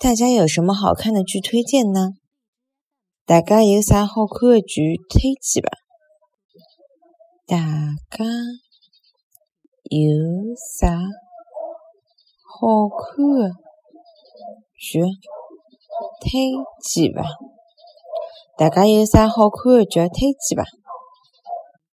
大家有什么好看的剧推荐呢？大家有啥好看的剧推荐吧？大家有啥好看的剧推荐吧？大家有啥好看的剧推荐吧？